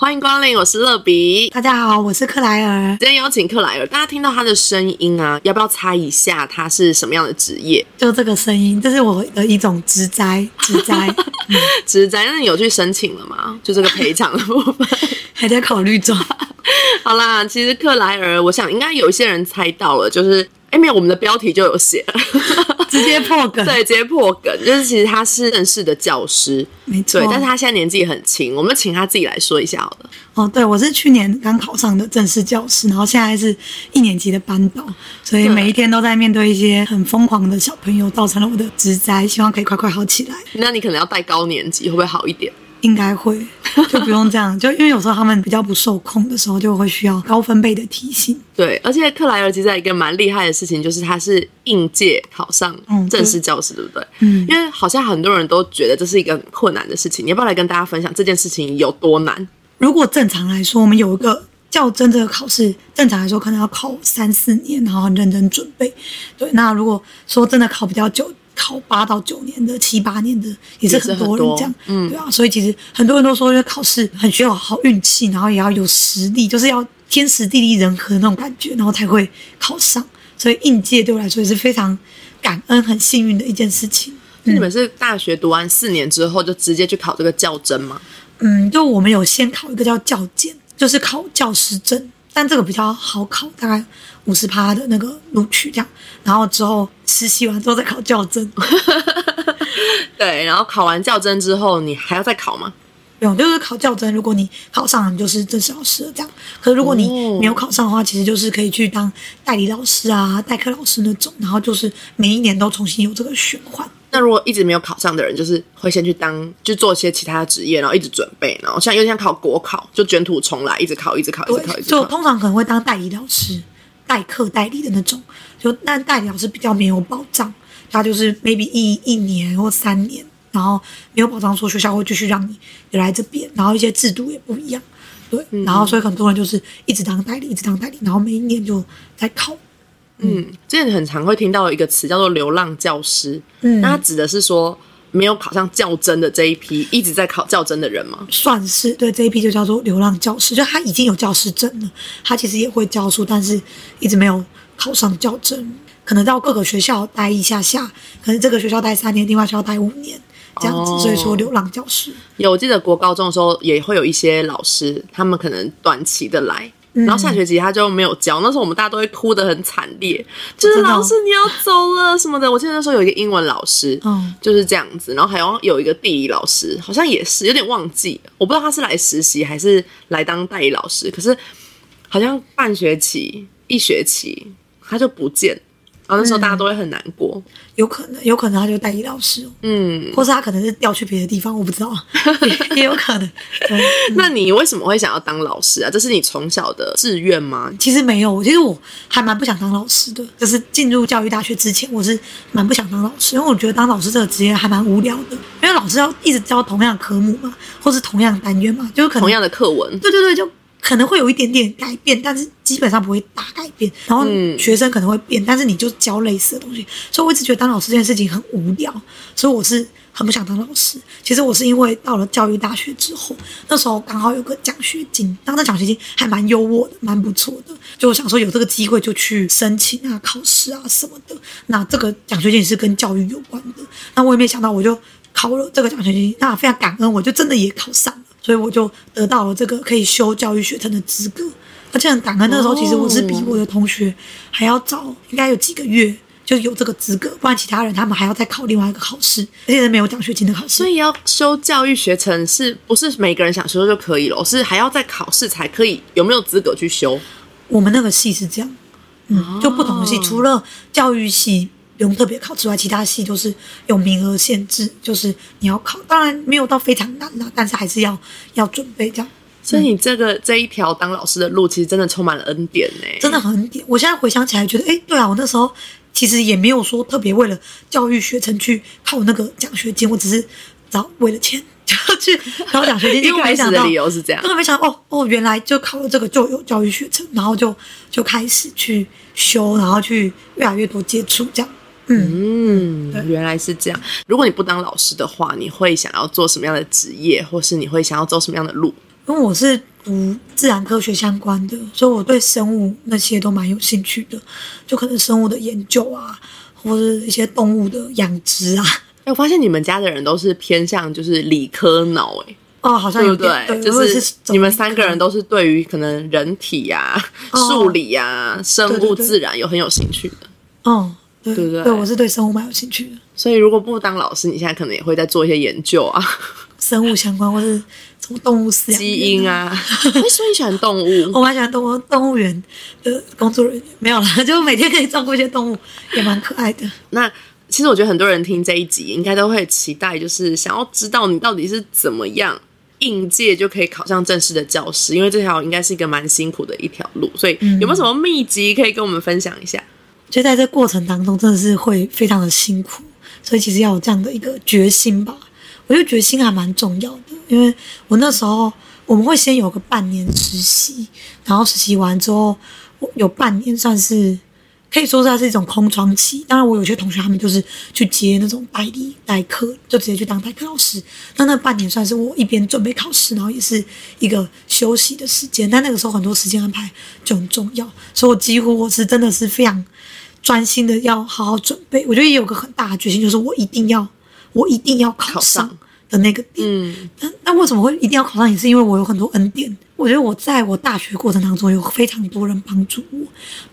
欢迎光临，我是乐比。大家好，我是克莱尔。今天邀请克莱尔，大家听到他的声音啊，要不要猜一下他是什么样的职业？就这个声音，这是我的一种职灾，职灾，职灾。那你有去申请了吗？就这个赔偿的部分，还在考虑中。好啦，其实克莱尔，我想应该有一些人猜到了，就是哎，没有，我们的标题就有写。直接破梗，对，直接破梗，就是其实他是正式的教师，没错，但是他现在年纪很轻，我们请他自己来说一下好了。哦，对，我是去年刚考上的正式教师，然后现在是一年级的班导，所以每一天都在面对一些很疯狂的小朋友，造成了我的职灾，希望可以快快好起来。那你可能要带高年级，会不会好一点？应该会，就不用这样，就因为有时候他们比较不受控的时候，就会需要高分贝的提醒。对，而且克莱尔其实一个蛮厉害的事情，就是他是应届考上正式教师，对不对？嗯，因为好像很多人都觉得这是一个很困难的事情，你要不要来跟大家分享这件事情有多难？如果正常来说，我们有一个较真这个考试，正常来说可能要考三四年，然后很认真准备。对，那如果说真的考比较久。考八到九年的、七八年的也是很多人这样，嗯，对啊，所以其实很多人都说，因为考试很需要好运气，然后也要有实力，就是要天时地利人和那种感觉，然后才会考上。所以应届对我来说也是非常感恩、很幸运的一件事情。你们是大学读完四年之后就直接去考这个教甄吗？嗯，就我们有先考一个叫教检，就是考教师证。但这个比较好考，大概五十趴的那个录取这样，然后之后实习完之后再考教甄。对，然后考完教甄之后，你还要再考吗？不用，就是考教甄。如果你考上，你就是正式老师了这样。可是如果你没有考上的话，其实就是可以去当代理老师啊、代课老师那种，然后就是每一年都重新有这个循环。那如果一直没有考上的人，就是会先去当，就做一些其他的职业，然后一直准备，然后像有点像考国考，就卷土重来，一直考，一直考，一直考，一直考。就通常可能会当代理老师、代课代理的那种。就但代理老师比较没有保障，他就是 maybe 一一年或三年，然后没有保障说学校会继续让你来这边，然后一些制度也不一样，对。然后所以很多人就是一直当代理，一直当代理，然后每一年就在考。嗯，之前很常会听到一个词叫做“流浪教师”，嗯，那它指的是说没有考上教甄的这一批一直在考教甄的人吗？算是对，这一批就叫做流浪教师，就他已经有教师证了，他其实也会教书，但是一直没有考上教甄，可能到各个学校待一下下，可能这个学校待三年，另外学校待五年这样子，所以说流浪教师。有，我记得国高中的时候也会有一些老师，他们可能短期的来。然后下学期他就没有教，那时候我们大家都会哭得很惨烈，就是老师你要走了什么的。我记得那时候有一个英文老师，嗯，就是这样子。然后还有有一个地理老师，好像也是有点忘记，我不知道他是来实习还是来当代理老师。可是好像半学期、一学期他就不见。然后那时候大家都会很难过，有可能，有可能他就代理老师，嗯，或是他可能是调去别的地方，我不知道，也有可能。那你为什么会想要当老师啊？这是你从小的志愿吗？其实没有，其实我还蛮不想当老师的。就是进入教育大学之前，我是蛮不想当老师，因为我觉得当老师这个职业还蛮无聊的，因为老师要一直教同样的科目嘛，或是同样的单元嘛，就是可能同样的课文。对对对，就。可能会有一点点改变，但是基本上不会大改变。然后学生可能会变，但是你就教类似的东西。所以我一直觉得当老师这件事情很无聊，所以我是很不想当老师。其实我是因为到了教育大学之后，那时候刚好有个奖学金，当时奖学金还蛮优渥的，蛮不错的。就想说有这个机会就去申请啊、考试啊什么的。那这个奖学金是跟教育有关的。那我也没想到，我就考了这个奖学金，那非常感恩，我就真的也考上了。所以我就得到了这个可以修教育学程的资格，而且很感恩。那时候其实我是比我的同学还要早，应该有几个月就有这个资格，不然其他人他们还要再考另外一个考试，而且是没有奖学金的考试。所以要修教育学程是不是每个人想修就可以了？是还要再考试才可以？有没有资格去修？我们那个系是这样，嗯，就不同的系，除了教育系。不用特别考之外，其他系都是有名额限制，就是你要考，当然没有到非常难啦，但是还是要要准备这样。所以你这个这一条当老师的路，其实真的充满了恩典呢，真的很恩典。我现在回想起来，觉得哎，对啊，我那时候其实也没有说特别为了教育学程去考那个奖学金，我只是找为了钱就去考奖学金。一开始的理由是这样，根本没想到哦哦，原来就考了这个就有教育学程，然后就就开始去修，然后去越来越多接触这样。嗯，原来是这样。如果你不当老师的话，你会想要做什么样的职业，或是你会想要走什么样的路？因为我是读自然科学相关的，所以我对生物那些都蛮有兴趣的，就可能生物的研究啊，或者一些动物的养殖啊。哎，我发现你们家的人都是偏向就是理科脑，哎，哦，好像有点就是你们三个人都都是对于可能人体啊、哦数理啊、生物、自然有很有兴趣的。嗯，对对不对对，我是对生物蛮有兴趣的，所以如果不当老师，你现在可能也会在做一些研究啊，生物相关或是什么动物饲养基因啊。哎，所以你喜欢动物？我蛮喜欢动物动物园的工作人员，没有啦，就每天可以照顾一些动物，也蛮可爱的。那其实我觉得很多人听这一集，应该都会期待，就是想要知道你到底是怎么样应届就可以考上正式的教师，因为这条应该是一个蛮辛苦的一条路。所以有没有什么秘籍可以跟我们分享一下？就在这过程当中，真的是会非常的辛苦，所以其实要有这样的一个决心吧。我觉得决心还蛮重要的，因为我那时候我们会先有个半年实习，然后实习完之后，有半年算是可以说是它是一种空窗期。当然，我有些同学他们就是去接那种代理代课，就直接去当代课老师。那那半年算是我一边准备考试，然后也是一个休息的时间。但那个时候很多时间安排就很重要，所以我几乎我是真的是非常专心的要好好准备。我觉得也有个很大的决心，就是我一定要，我一定要考上的那个点。嗯，那那为什么会一定要考上？也是因为我有很多恩典。我觉得我在我大学过程当中有非常多人帮助我，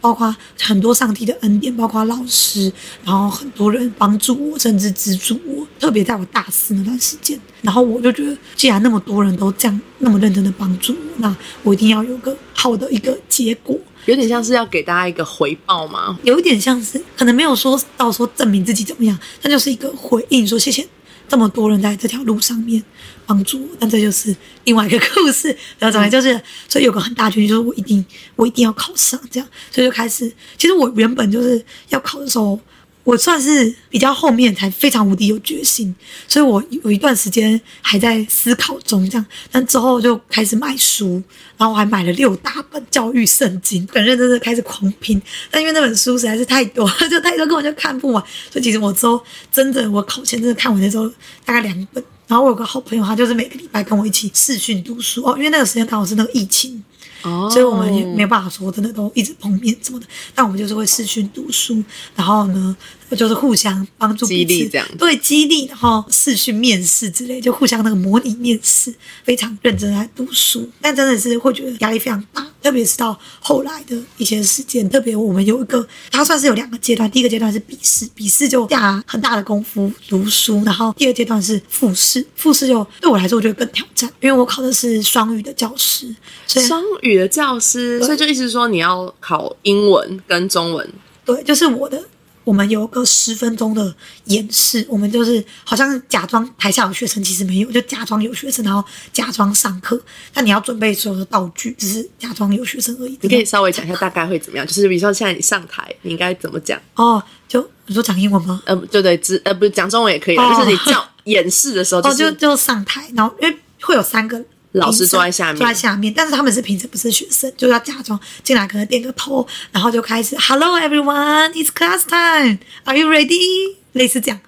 包括很多上帝的恩典，包括老师，然后很多人帮助我，甚至资助我。特别在我大四那段时间，然后我就觉得，既然那么多人都这样那么认真的帮助我，那我一定要有个好的一个结果。有点像是要给大家一个回报嘛。有一点像是可能没有说到说证明自己怎么样，但就是一个回应，说谢谢这么多人在这条路上面帮助我。但这就是另外一个故事，然后总之就是，所以有个很大决心，就是我一定我一定要考上，这样，所以就开始。其实我原本就是要考的时候。我算是比较后面才非常无敌有决心，所以我有一段时间还在思考中，这样，但之后就开始买书，然后我还买了六大本教育圣经，很认真的开始狂拼。但因为那本书实在是太多，就太多根本就看不完，所以其实我之后真的我考前真的看完的时候大概两本。然后我有个好朋友，他就是每个礼拜跟我一起视讯读书哦，因为那个时间刚好是那个疫情，哦所以我们也没有办法说真的都一直碰面什么的，但我们就是会视讯读书，然后呢，就是互相帮助激励这样对激励，然后试去面试之类，就互相那个模拟面试，非常认真地在读书，但真的是会觉得压力非常大，特别是到后来的一些时间，特别我们有一个，它算是有两个阶段，第一个阶段是笔试，笔试就下很大的功夫读书，然后第二阶段是复试，复试就对我来说我觉得更挑战，因为我考的是双语的教师，所以双语的教师，所以就意思说你要考英文跟中文。对，就是我的，我们有个十分钟的演示，我们就是好像假装台下有学生，其实没有，就假装有学生，然后假装上课。那你要准备所有的道具，只是假装有学生而已。你可以稍微讲一下大概会怎么样？就是比如说现在你上台，你应该怎么讲？哦，就你说讲英文吗？呃，对对，只呃不是讲中文也可以，哦就是你叫演示的时候，就就上台，然后因为会有三个老师坐在下面坐在下面，但是他们是平时，不是学生，就要假装进来，可能点个头，然后就开始 Hello everyone, it's class time. Are you ready? 类似这样。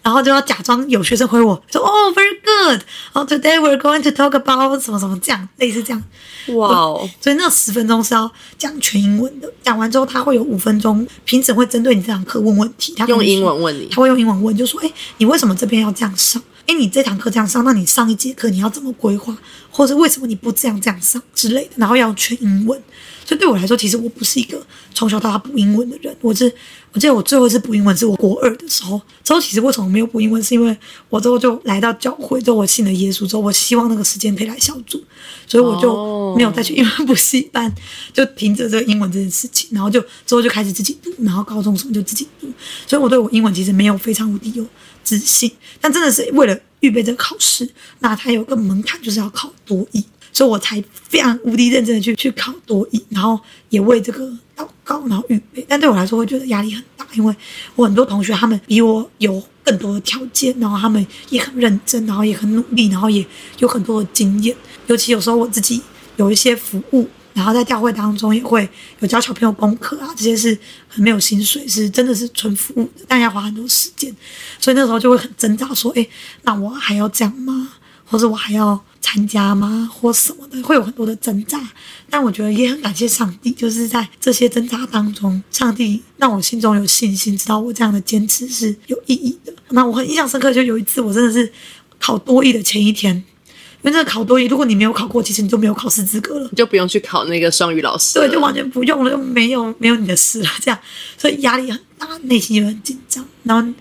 然后就要假装有学生回我说 Oh,、very good，然后 today we're going to talk about 什么什么这样，类似这样。哇哦，所以那十分钟是要讲全英文的，讲完之后他会有五分钟，评审会针对你这堂课问问题，他用英文问你他会用英文问，就说：“哎，你为什么这边要这样上？哎，你这堂课这样上，那你上一节课你要怎么规划？或者为什么你不这样这样上之类的？”然后要全英文。所以对我来说，其实我不是一个从小到大补英文的人。我是，我记得我最后一次补英文是我国二的时候。之后其实为什么没有补英文，是因为我之后就来到教会，之后我信了耶稣之后，我希望那个时间可以来小组，所以我就没有再去英文补习班，就凭着这个英文这件事情。然后就之后就开始自己读，然后高中时候就自己读。所以我对我英文其实没有非常无敌有自信，但真的是为了预备这个考试，那它有个门槛就是要考多译。所以我才非常无敌认真的去去考多译，然后也为这个祷告，然后预备。但对我来说，会觉得压力很大，因为我很多同学他们比我有更多的条件，然后他们也很认真，然后也很努力，然后也有很多的经验。尤其有时候我自己有一些服务，然后在教会当中也会有教小朋友功课啊，这些是很没有薪水，是真的是纯服务的，但要花很多时间。所以那时候就会很挣扎，说：“哎，那我还要这样吗？”或者我还要参加吗，或什么的，会有很多的挣扎。但我觉得也很感谢上帝，就是在这些挣扎当中，上帝让我心中有信心，知道我这样的坚持是有意义的。那我很印象深刻，就有一次我真的是考多艺的前一天。因为这个考多语，如果你没有考过，其实你就没有考试资格了，你就不用去考那个双语老师。对，就完全不用了，就没有没有你的事了。这样，所以压力很大，内心也很紧张。然后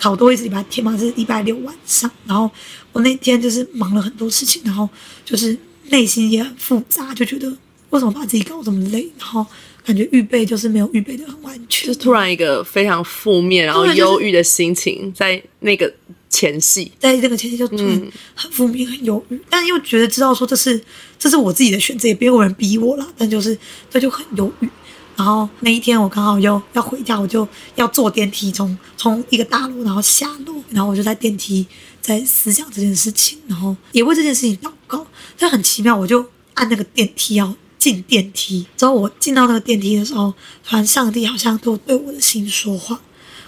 考多一是礼拜天嘛，是礼拜六晚上。然后我那天就是忙了很多事情，然后就是内心也很复杂，就觉得为什么把自己搞这么累？然后感觉预备就是没有预备的很完全，就突然一个非常负面，然后忧郁的心情在那个。前戏，在这个前戏就突然很负面、很犹豫，但又觉得知道说这是这是我自己的选择，也没有人逼我了，但就是这就很犹豫。然后那一天我刚好又要回家，我就要坐电梯从从一个大楼然后下楼，然后我就在电梯在思想这件事情，然后也为这件事情祷告。但很奇妙，我就按那个电梯要进电梯，之后我进到那个电梯的时候，突然上帝好像都对我的心说话。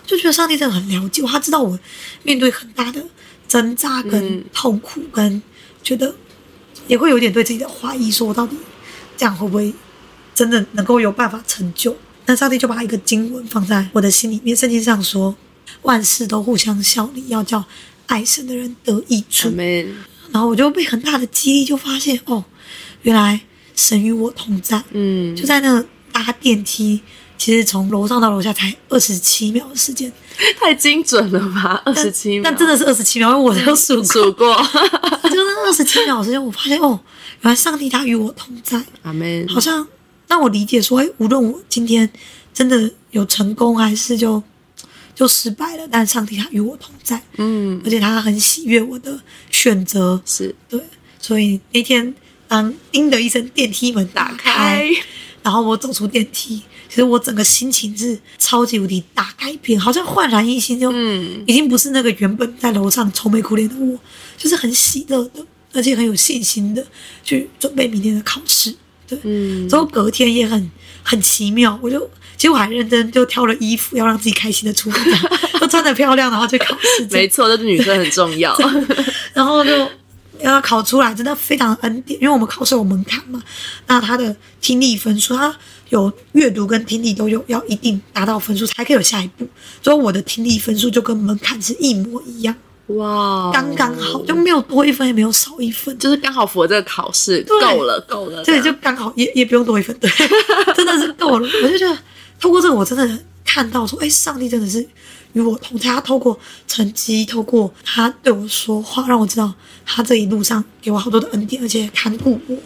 就觉得上帝真的很了解我，他知道我面对很大的挣扎跟痛苦，跟觉得也会有点对自己的怀疑，说我到底这样会不会真的能够有办法成就？那上帝就把一个经文放在我的心里面，圣经上说万事都互相效力，要叫爱神的人得益处。然后我就被很大的激励，就发现哦，原来神与我同在。嗯，就在那搭电梯。其实从楼上到楼下才二十七秒的时间，太精准了吧？二十七秒，但真的是二十七秒，因为我都数数过，就是二十七秒时间，我发现哦，原来上帝他与我同在，阿门。好像让我理解说，哎，无论我今天真的有成功还是就就失败了，但上帝他与我同在，嗯，而且他很喜悦我的选择，是。对，所以那天当叮的一声电梯门打开，然后我走出电梯。其实我整个心情是超级无敌大改变，好像焕然一新，就已经不是那个原本在楼上愁眉苦脸的我，就是很喜乐的，而且很有信心的去准备明天的考试。对，嗯之后隔天也很很奇妙，我就其实我还认真就挑了衣服，要让自己开心的出门，都穿的漂亮，然后去考试。没错，这是女生很重要。然后就要考出来，真的非常恩典，因为我们考试有门槛嘛，那他的听力分数他。有阅读跟听力都有，要一定达到分数才可以有下一步。所以我的听力分数就跟门槛是一模一样，哇，刚刚好，就没有多一分也没有少一分，就是刚好符合这个考试，够了，够了，对，就刚好也也不用多一分，对，真的是够了。我就觉得透过这个，我真的看到说，哎，上帝真的是与我同在，他透过成绩，透过他对我说话，让我知道他这一路上给我好多的恩典，而且看顾我。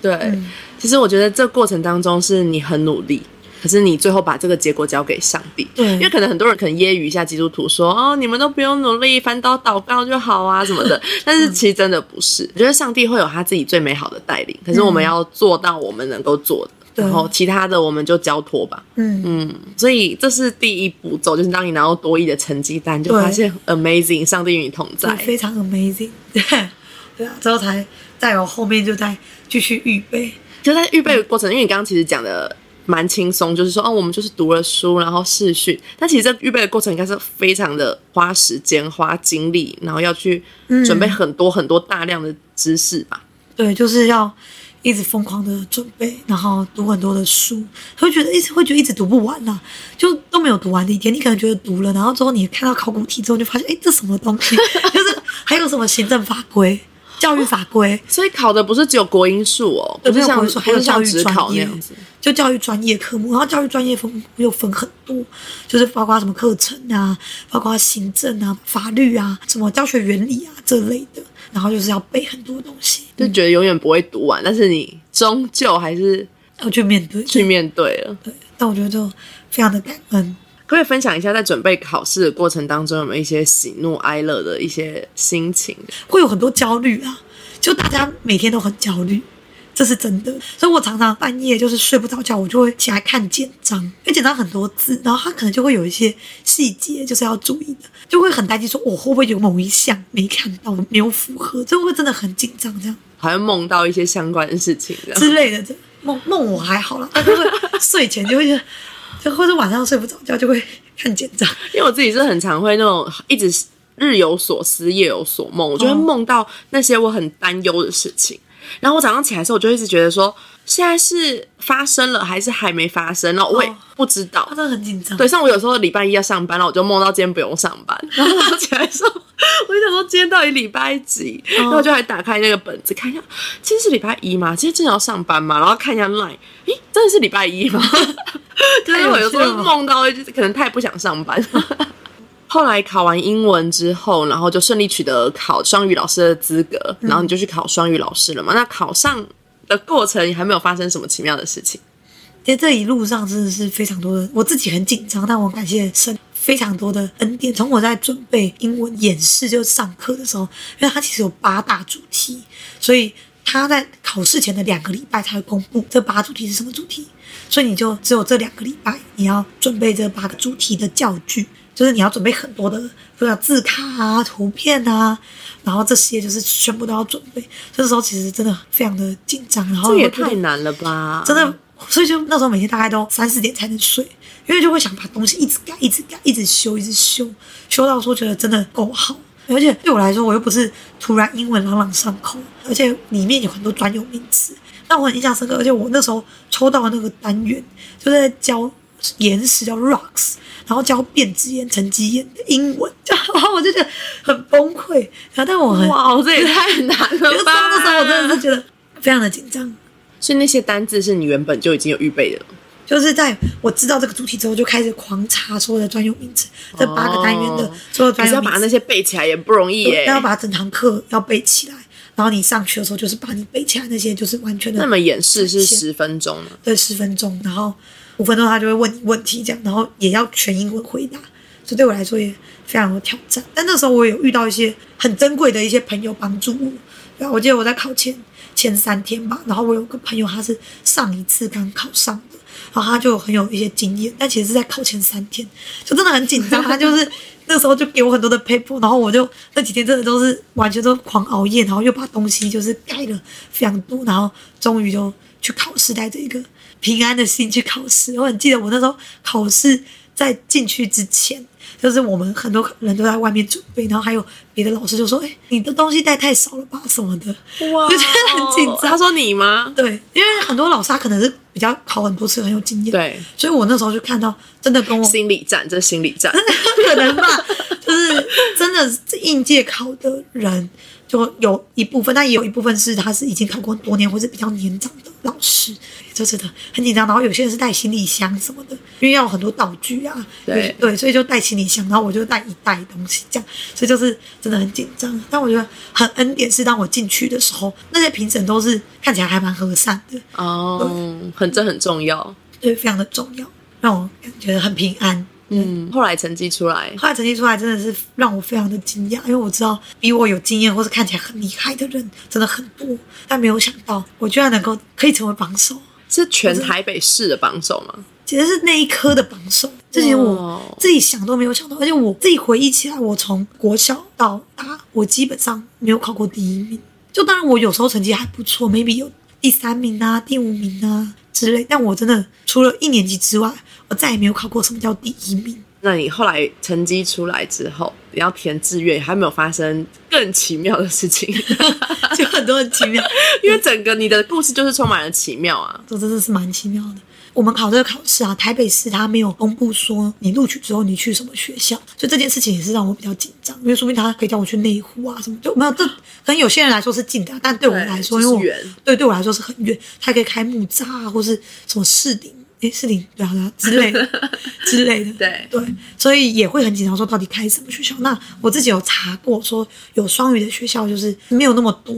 对，其实我觉得这过程当中是你很努力，可是你最后把这个结果交给上帝。对，因为可能很多人可能揶揄一下基督徒说：“哦，你们都不用努力，翻刀祷告就好啊什么的。”但是其实真的不是，我觉得上帝会有他自己最美好的带领，可是我们要做到我们能够做的，然后其他的我们就交托吧。嗯嗯，所以这是第一步骤，就是当你拿到多亿的成绩单，就发现 amazing，上帝与你同在，非常 amazing。对 对啊，之后才再有后面就再。继续预备，就在预备的过程，因为你刚刚其实讲的蛮轻松，就是说，哦，我们就是读了书，然后试训。但其实这预备的过程应该是非常的花时间、花精力，然后要去准备很多很多大量的知识吧？对，就是要一直疯狂的准备，然后读很多的书，会觉得一直会觉得一直读不完呐，就都没有读完的一天。你可能觉得读了，然后之后你看到考古题之后，就发现，哎，这什么东西？就是还有什么行政法规？教育法规，所以考的不是只有国英数哦，不是像还有教育专业，就教育专业科目。然后教育专业分又分很多，就是包括什么课程啊，包括行政啊、法律啊、什么教学原理啊这类的。然后就是要背很多东西，就觉得永远不会读完，但是你终究还是要去面对，去面对了。对，但我觉得就非常的感恩。可以分享一下，在准备考试的过程当中，有没有一些喜怒哀乐的一些心情？会有很多焦虑啊，就大家每天都很焦虑，这是真的。所以我常常半夜就是睡不着觉，我就会起来看简章，因为简章很多字，然后它可能就会有一些细节，就是要注意的，就会很担心说我会不会有某一项没看到，没有符合，就会真的很紧张，这样好像梦到一些相关的事情之类的。这梦梦我还好了，但是睡前就会觉得。就或者晚上睡不着觉，就会看简章。因为我自己是很常会那种一直日有所思，夜有所梦，我就会梦到那些我很担忧的事情。然后我早上起来的时候，我就一直觉得说，现在是发生了还是还没发生？然后我也不知道，他真的很紧张。对，像我有时候礼拜一要上班，然后我就梦到今天不用上班，然后起来的时候，我就想说今天到底礼拜几？然后我就还打开那个本子看一下，今天是礼拜一吗？今天真的要上班吗？然后看一下 line，咦，真的是礼拜一吗？就是我有时候梦到，就是可能太不想上班。后来考完英文之后，然后就顺利取得考双语老师的资格，然后你就去考双语老师了嘛？那考上的过程还没有发生什么奇妙的事情？其实这一路上真的是非常多的，我自己很紧张，但我感谢神非常多的恩典。从我在准备英文演示就上课的时候，因为它其实有八大主题，所以他在考试前的两个礼拜才会公布这八主题是什么主题，所以你就只有这两个礼拜你要准备这八个主题的教具。就是你要准备很多的，比如字卡啊、图片啊，然后这些就是全部都要准备。这时候其实真的非常的紧张，然后这也太难了吧？真的，所以就那时候每天大概都三四点才能睡，因为就会想把东西一直改、一直改、一直修、一直修，修到说觉得真的够好。而且对我来说，我又不是突然英文朗朗上口，而且里面有很多专有名词，让我很印象深刻。而且我那时候抽到的那个单元就在教岩石，叫 rocks。然后教变质岩、沉积岩的英文，然后我就觉得很崩溃。然后但我很哇，这也太难了吧！那时候我真的是觉得非常的紧张。所以那些单字是你原本就已经有预备的，就是在我知道这个主题之后，就开始狂查所有的专用名词。这八个单元的所有专有名词，要把那些背起来也不容易耶。要把整堂课要背起来，然后你上去的时候就是把你背起来那些就是完全的。那么演示是十分钟吗？对，十分钟，然后。五分钟他就会问你问题，这样，然后也要全英文回答，所以对我来说也非常有挑战。但那时候我有遇到一些很珍贵的一些朋友帮助我。对啊，我记得我在考前前三天吧，然后我有个朋友他是上一次刚考上的，然后他就很有一些经验。但其实是在考前三天，就真的很紧张。他就是 那时候就给我很多的 paper，然后我就那几天真的都是完全都狂熬夜，然后又把东西就是改了非常多，然后终于就去考试，带着一个。平安的心去考试，我很记得我那时候考试在进去之前，就是我们很多人都在外面准备，然后还有别的老师就说：“哎，你的东西带太少了吧，什么的。”哇，就觉得很紧张。他说你吗？对，因为很多老师他可能是比较考很多次，很有经验。对，所以我那时候就看到真的跟我心理战，这是心理战，可能吧，就是真的应届考的人。就有一部分，但也有一部分是他是已经考过很多年或者比较年长的老师，就真的很紧张。然后有些人是带行李箱什么的，因为要很多道具啊，对对，所以就带行李箱。然后我就带一袋东西这样，所以就是真的很紧张。但我觉得很恩典是当我进去的时候，那些评审都是看起来还蛮和善的哦，很这很重要，对，非常的重要，让我感觉很平安。嗯，后来成绩出来，后来成绩出来真的是让我非常的惊讶，因为我知道比我有经验或是看起来很厉害的人真的很多，但没有想到我居然能够可以成为榜首，是全台北市的榜首吗？其实是那一科的榜首，这些我自己想都没有想到，而且我自己回忆起来，我从国小到大，我基本上没有考过第一名，就当然我有时候成绩还不错，maybe 有第三名啊、第五名啊之类，但我真的除了一年级之外。我再也没有考过什么叫第一名。那你后来成绩出来之后，你要填志愿，还没有发生更奇妙的事情？就很多很奇妙，因为整个你的故事就是充满了奇妙啊！这真的是蛮奇妙的。我们考这个考试啊，台北市他没有公布说你录取之后你去什么学校，所以这件事情也是让我比较紧张，因为说明他可以叫我去内湖啊什么，就没有这可能有些人来说是近的，但对我来说，因为我对对我来说是很远，他可以开木栅啊，或是什么市顶。哎，是零对啊，之类的 之类的，对对，所以也会很紧张，说到底开什么学校？那我自己有查过，说有双语的学校就是没有那么多，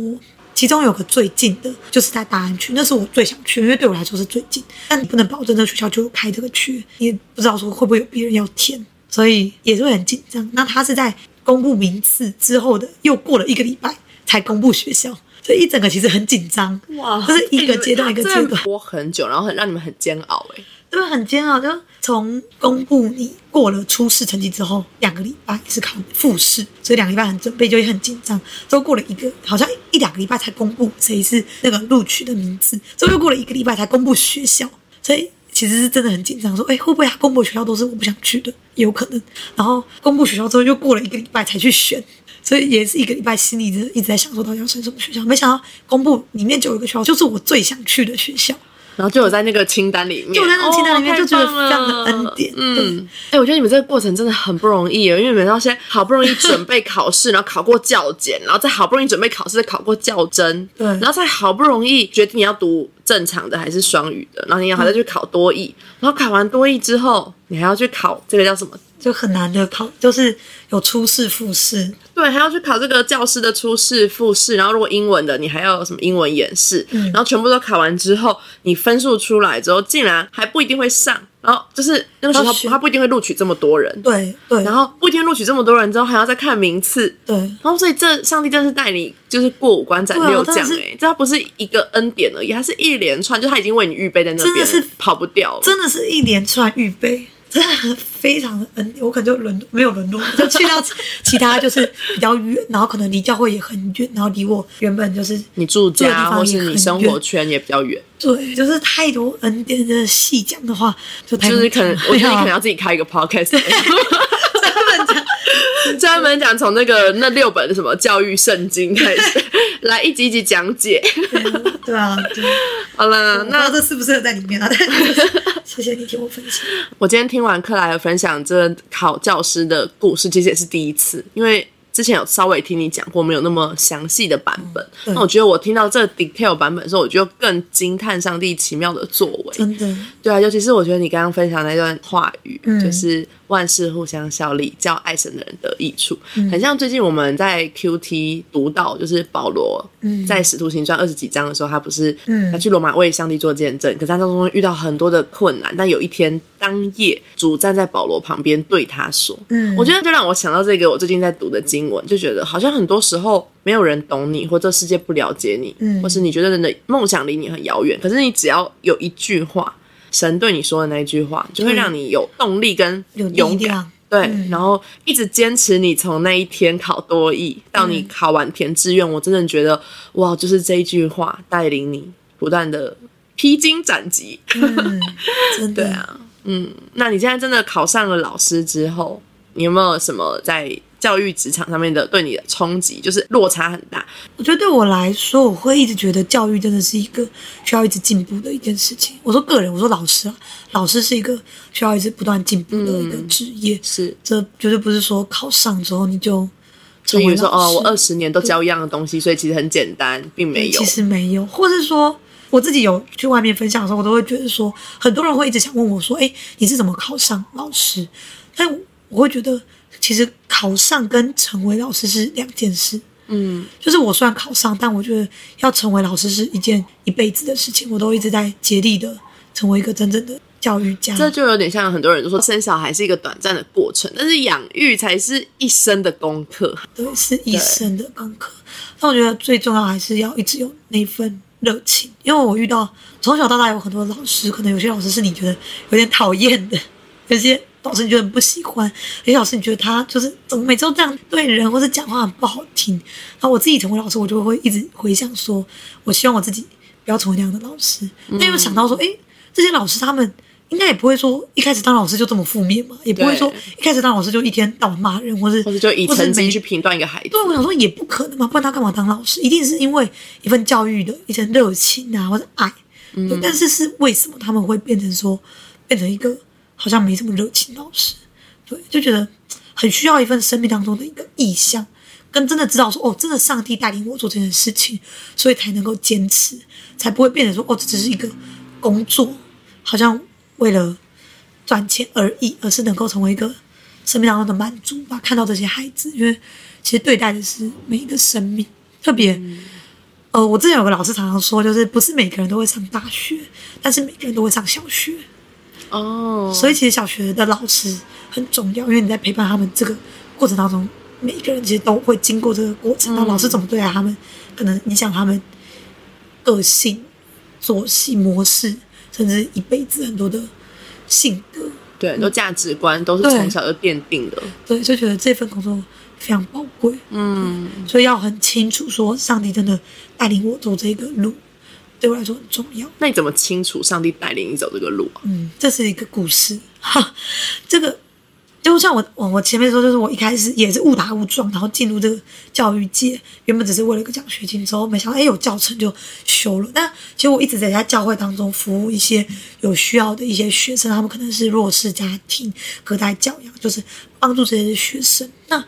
其中有个最近的，就是在大安区，那是我最想去，因为对我来说是最近。但你不能保证这学校就开这个区，也不知道说会不会有别人要填，所以也是会很紧张。那他是在公布名次之后的，又过了一个礼拜才公布学校。这一整个其实很紧张，哇，就是一个阶段一个阶段播很久，然后很让你们很煎熬，哎，对，很煎熬。就从公布你过了初试成绩之后，两个礼拜是考复试，所以两个礼拜很准备，就会很紧张。之后过了一个，好像一两个礼拜才公布谁是那个录取的名字，之后又过了一个礼拜才公布学校，所以。其其实是真的很紧张，说，哎，会不会他公布学校都是我不想去的？有可能。然后公布学校之后，又过了一个礼拜才去选，所以也是一个礼拜心里一直在想，说到底要升什么学校。没想到公布里面就有一个学校，就是我最想去的学校。然后就有在那个清单里面，就在那个清单里面，就觉得非常的恩典。嗯，哎，我觉得你们这个过程真的很不容易，因为你们要先好不容易准备考试，然后考过教检，然后再好不容易准备考试，考过教甄，对，然后再好不容易决定你要读正常的还是双语的，然后你要还要去考多译，然后考完多译之后，你还要去考这个叫什么？就很难的考，就是有初试、复试，对，还要去考这个教师的初试、复试，然后如果英文的，你还要有什么英文演示，然后全部都考完之后，你分数出来之后，竟然还不一定会上，然后就是那个时候他不一定会录取这么多人，对对，然后不一定录取这么多人之后，还要再看名次，对，然后所以这上帝真是带你就是过五关斩六将哎，这他不是一个恩典而已，他是一连串，就他已经为你预备在那边，是跑不掉，真的是一连串预备。真的非常的恩典，我可能就轮没有轮落，就去到 其他就是比较远，然后可能离教会也很远，然后离我原本就是你住家或是你生活圈也比较远。对，就是太多恩典，真的细讲的话就太就是可能我觉得你可能要自己开一个 podcast，专门讲从那个那六本什么教育圣经开始 来一集一集讲解。对啊，好了，那这适不适合在里面啊？谢谢你听我分享。我今天听完克莱尔分享这考教师的故事，其实也是第一次，因为之前有稍微听你讲过，没有那么详细的版本。那我觉得我听到这 detail 版本的时候，我就更惊叹上帝奇妙的作为。真的，对啊，尤其是我觉得你刚刚分享那段话语，就是。万事互相效力，叫爱神的人得益处。很像最近我们在 Q T 读到，就是保罗在使徒行传二十几章的时候，他不是他去罗马为上帝做见证，可是他当中遇到很多的困难。但有一天当夜，主站在保罗旁边对他说：“嗯，我觉得就让我想到这个我最近在读的经文，就觉得好像很多时候没有人懂你，或这世界不了解你，或是你觉得人的梦想离你很遥远。可是你只要有一句话。”神对你说的那一句话，就会让你有动力跟勇敢，对，然后一直坚持。你从那一天考多艺到你考完填志愿，我真的觉得哇，就是这一句话带领你不断的披荆斩棘。真的啊，嗯，那你现在真的考上了老师之后，你有没有什么在？教育职场上面的对你的冲击就是落差很大。我觉得对我来说，我会一直觉得教育真的是一个需要一直进步的一件事情。我说个人，我说老师啊，老师是一个需要一直不断进步的一个职业。是，这绝对不是说考上之后你就成为说哦，我二十年都教一样的东西，所以其实很简单，并没有。其实没有，或是说我自己有去外面分享的时候，我都会觉得说，很多人会一直想问我说，哎，你是怎么考上老师？但我会觉得。其实考上跟成为老师是两件事，嗯，就是我虽然考上，但我觉得要成为老师是一件一辈子的事情，我都一直在竭力的成为一个真正的教育家。这就有点像很多人都说生小孩是一个短暂的过程，但是养育才是一生的功课，对，是一生的功课。但我觉得最重要还是要一直有那份热情，因为我遇到从小到大有很多老师，可能有些老师是你觉得有点讨厌的，有些。老师你觉得很不喜欢，有些老师你觉得他就是怎么每次都这样对人，或者讲话很不好听。然后我自己成为老师，我就会一直回想说，我希望我自己不要成为那样的老师。那又想到说，哎，这些老师他们应该也不会说一开始当老师就这么负面嘛，也不会说一开始当老师就一天到晚骂人，或是或者就以成绩去评断一个孩子。对，我想说也不可能嘛，不然他干嘛当老师？一定是因为一份教育的一份热情啊，或者爱。嗯，但是是为什么他们会变成说变成一个？好像没这么热情，老师，对，就觉得很需要一份生命当中的一个意向，跟真的知道说，哦，真的上帝带领我做这件事情，所以才能够坚持，才不会变成说，哦，这只是一个工作，好像为了赚钱而已，而是能够成为一个生命当中的满足吧。看到这些孩子，因为其实对待的是每一个生命，特别，呃，我之前有个老师常常说，就是不是每个人都会上大学，但是每个人都会上小学。哦，所以其实小学的老师很重要，因为你在陪伴他们这个过程当中，每一个人其实都会经过这个过程。那老师怎么对待他们，可能影响他们个性、作息模式，甚至一辈子很多的性格，对，很多价值观都是从小就奠定的。对，就觉得这份工作非常宝贵。嗯，所以要很清楚说，上帝真的带领我走这个路。对我来说很重要。那你怎么清楚上帝带领你走这个路啊？嗯，这是一个故事。哈，这个就像我我我前面说，就是我一开始也是误打误撞，然后进入这个教育界，原本只是为了一个奖学金，之后没想到哎有教程就修了。那其实我一直在在教会当中服务一些有需要的一些学生，他们可能是弱势家庭、隔代教养，就是帮助这些学生。那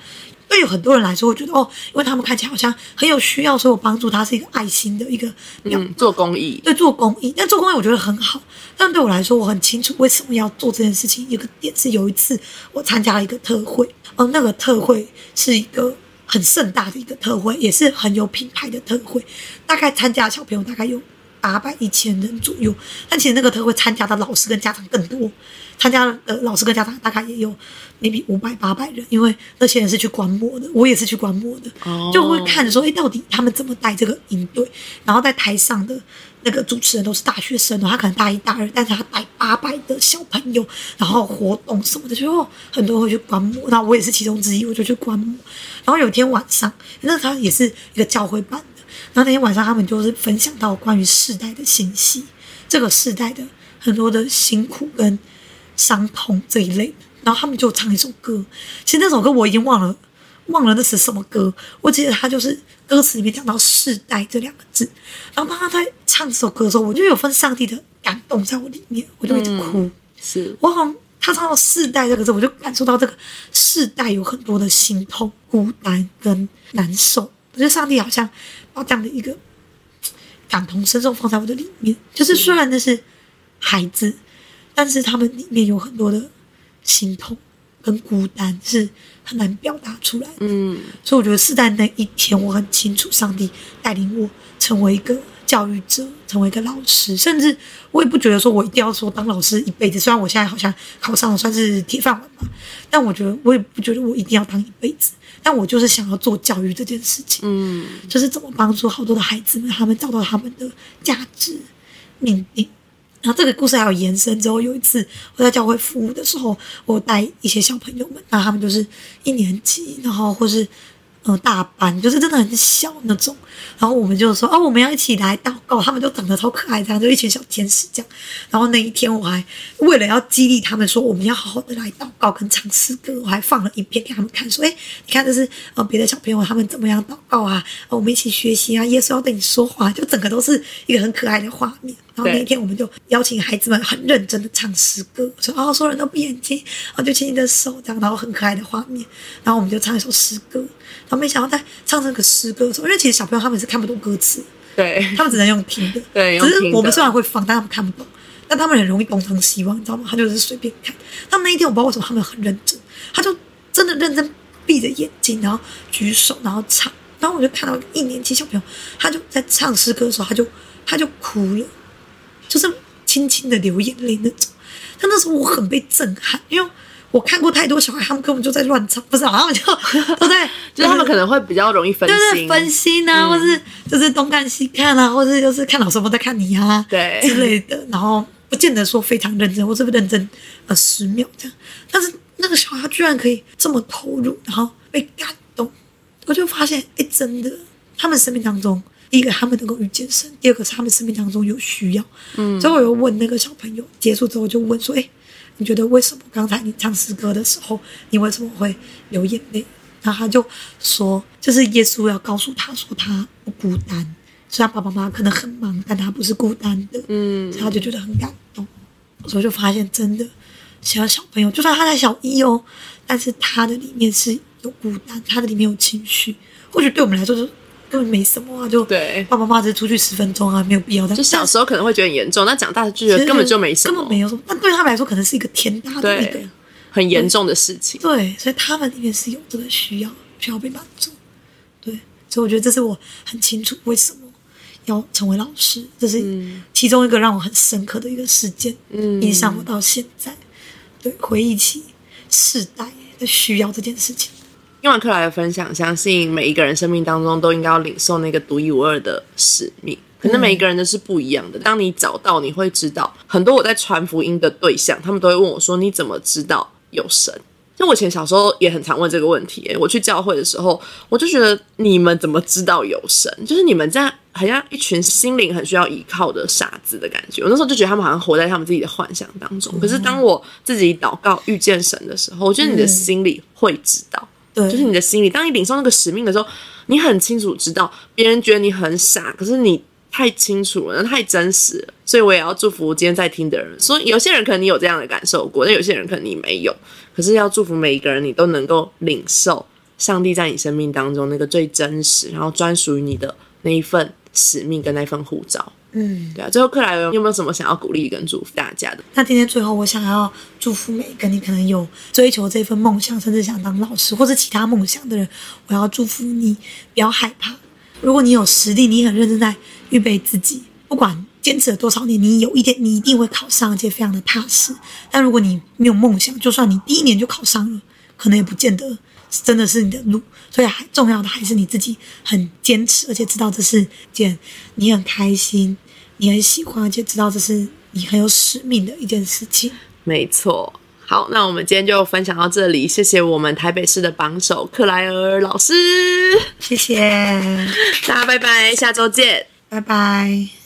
对有很多人来说，我觉得哦，因为他们看起来好像很有需要，所以我帮助他是一个爱心的一个表嗯，做公益，对做公益，但做公益我觉得很好。但对我来说，我很清楚为什么要做这件事情。有个点是有一次我参加了一个特会，哦，那个特会是一个很盛大的一个特会，也是很有品牌的特会。大概参加的小朋友大概有八百一千人左右，但其实那个特会参加的老师跟家长更多，参加的老师跟家长大概也有 maybe 五百八百人，因为那些人是去观摩的，我也是去观摩的，哦。就会看说，哎，到底他们怎么带这个营队，然后在台上的那个主持人都是大学生哦，他可能大一、大二，但是他带八百的小朋友，然后活动什么的，就哦，很多人会去观摩，然后我也是其中之一，我就去观摩。然后有一天晚上，那他也是一个教会办的，然后那天晚上他们就是分享到关于世代的信息，这个世代的很多的辛苦跟伤痛这一类，然后他们就唱一首歌，其实那首歌我已经忘了。忘了那是什么歌，我记得他就是歌词里面讲到“世代”这两个字，然后当他在唱这首歌的时候，我就有份上帝的感动在我里面，我就一直哭。是我好像他唱到“世代”这个字，我就感受到这个世代有很多的心痛、孤单跟难受。我觉得上帝好像把这样的一个感同身受放在我的里面，就是虽然那是孩子，但是他们里面有很多的心痛跟孤单，是很难表达出来的。嗯，所以我觉得是在那一天，我很清楚上帝带领我成为一个教育者，成为一个老师，甚至我也不觉得说我一定要说当老师一辈子。虽然我现在好像考上了算是铁饭碗吧，但我觉得我也不觉得我一定要当一辈子。但我就是想要做教育这件事情，嗯，就是怎么帮助好多的孩子们，他们找到他们的价值命定。然后这个故事还有延伸之后，有一次我在教会服务的时候，我带一些小朋友们，那他们就是一年级，然后或是呃大班，就是真的很小那种。然后我们就说哦，我们要一起来祷告，他们就长得超可爱，这样就一群小天使这样。然后那一天我还为了要激励他们说我们要好好的来祷告跟唱诗歌，我还放了影片给他们看，说哎，你看这是呃别的小朋友他们怎么样祷告啊，我们一起学习啊，耶稣要对你说话，就整个都是一个很可爱的画面。然后那一天我们就邀请孩子们很认真的唱诗歌，说哦，所有人都闭眼睛，然后就牵你的手这样，然后很可爱的画面，然后我们就唱一首诗歌。然后没想到在唱这个诗歌的时候，因为其实小朋友他们是看不懂歌词，对，他们只能用听的，对只是我们虽然会放，但他们看不懂，但他们很容易东张西望，你知道吗？他就是随便看。但那一天我不知道为什么他们很认真，他就真的认真闭着眼睛，然后举手，然后唱。然后我就看到一年级小朋友，他就在唱诗歌的时候，他就他就哭了，就是轻轻的流眼泪那种。但那时候我很被震撼，因为我看过太多小孩，他们根本就在乱唱，不是、啊，他 们就都在，就是他们可能会比较容易分就是心，分心啊，或是就是东看西看啊，或是就是看老师有没有在看你啊，对之类的，然后不见得说非常认真，或是不认真呃十秒这样，但是那个小孩居然可以这么投入，然后被感动，我就发现，哎，真的，他们生命当中。第一个，他们能够遇见神；第二个是他们生命当中有需要。嗯，所以我有问那个小朋友，结束之后就问说：“哎，你觉得为什么刚才你唱诗歌的时候，你为什么会流眼泪？”然后他就说：“就是耶稣要告诉他说他不孤单，虽然爸爸妈妈可能很忙，但他不是孤单的。”嗯，所以他就觉得很感动。所以就发现，真的，小小朋友，就算他在小一哦，但是他的里面是有孤单，他的里面有情绪。或许对我们来说就根本没什么啊，就对爸爸妈妈只是出去十分钟啊，没有必要。但就小时候可能会觉得很严重，那长大就觉得根本就没什么，根本没有什么。那对他们来说，可能是一个天大的一个，很严重的事情。对，所以他们那边是有这个需要，需要被满足。对，所以我觉得这是我很清楚为什么要成为老师，这是其中一个让我很深刻的一个事件，嗯影响我到现在。对，回忆起世代的需要这件事情。听完克莱的分享，相信每一个人生命当中都应该要领受那个独一无二的使命。可能每一个人都是不一样的。当你找到，你会知道很多我在传福音的对象，他们都会问我说：“你怎么知道有神？”就我以前小时候也很常问这个问题、欸，我去教会的时候，我就觉得你们怎么知道有神？就是你们这样好像一群心灵很需要依靠的傻子的感觉。我那时候就觉得他们好像活在他们自己的幻想当中。可是当我自己祷告遇见神的时候，我觉得你的心里会知道，对，就是你的心里，当你领受那个使命的时候，你很清楚知道别人觉得你很傻，可是你。太清楚了，太真实了，所以我也要祝福今天在听的人。所以有些人可能你有这样的感受过，但有些人可能你没有。可是要祝福每一个人，你都能够领受上帝在你生命当中那个最真实，然后专属于你的那一份使命跟那份护照。嗯，对啊。最后，克莱尔有没有什么想要鼓励跟祝福大家的？那今天最后，我想要祝福每一个你可能有追求这份梦想，甚至想当老师或者其他梦想的人，我要祝福你，不要害怕。如果你有实力，你很认真在预备自己，不管坚持了多少年，你有一天你一定会考上，而且非常的踏实。但如果你没有梦想，就算你第一年就考上了，可能也不见得真的是你的路。所以，还重要的还是你自己很坚持，而且知道这是件你很开心、你很喜欢，而且知道这是你很有使命的一件事情。没错。好，那我们今天就分享到这里，谢谢我们台北市的榜首克莱尔老师，谢谢大家，拜拜，下周见，拜拜。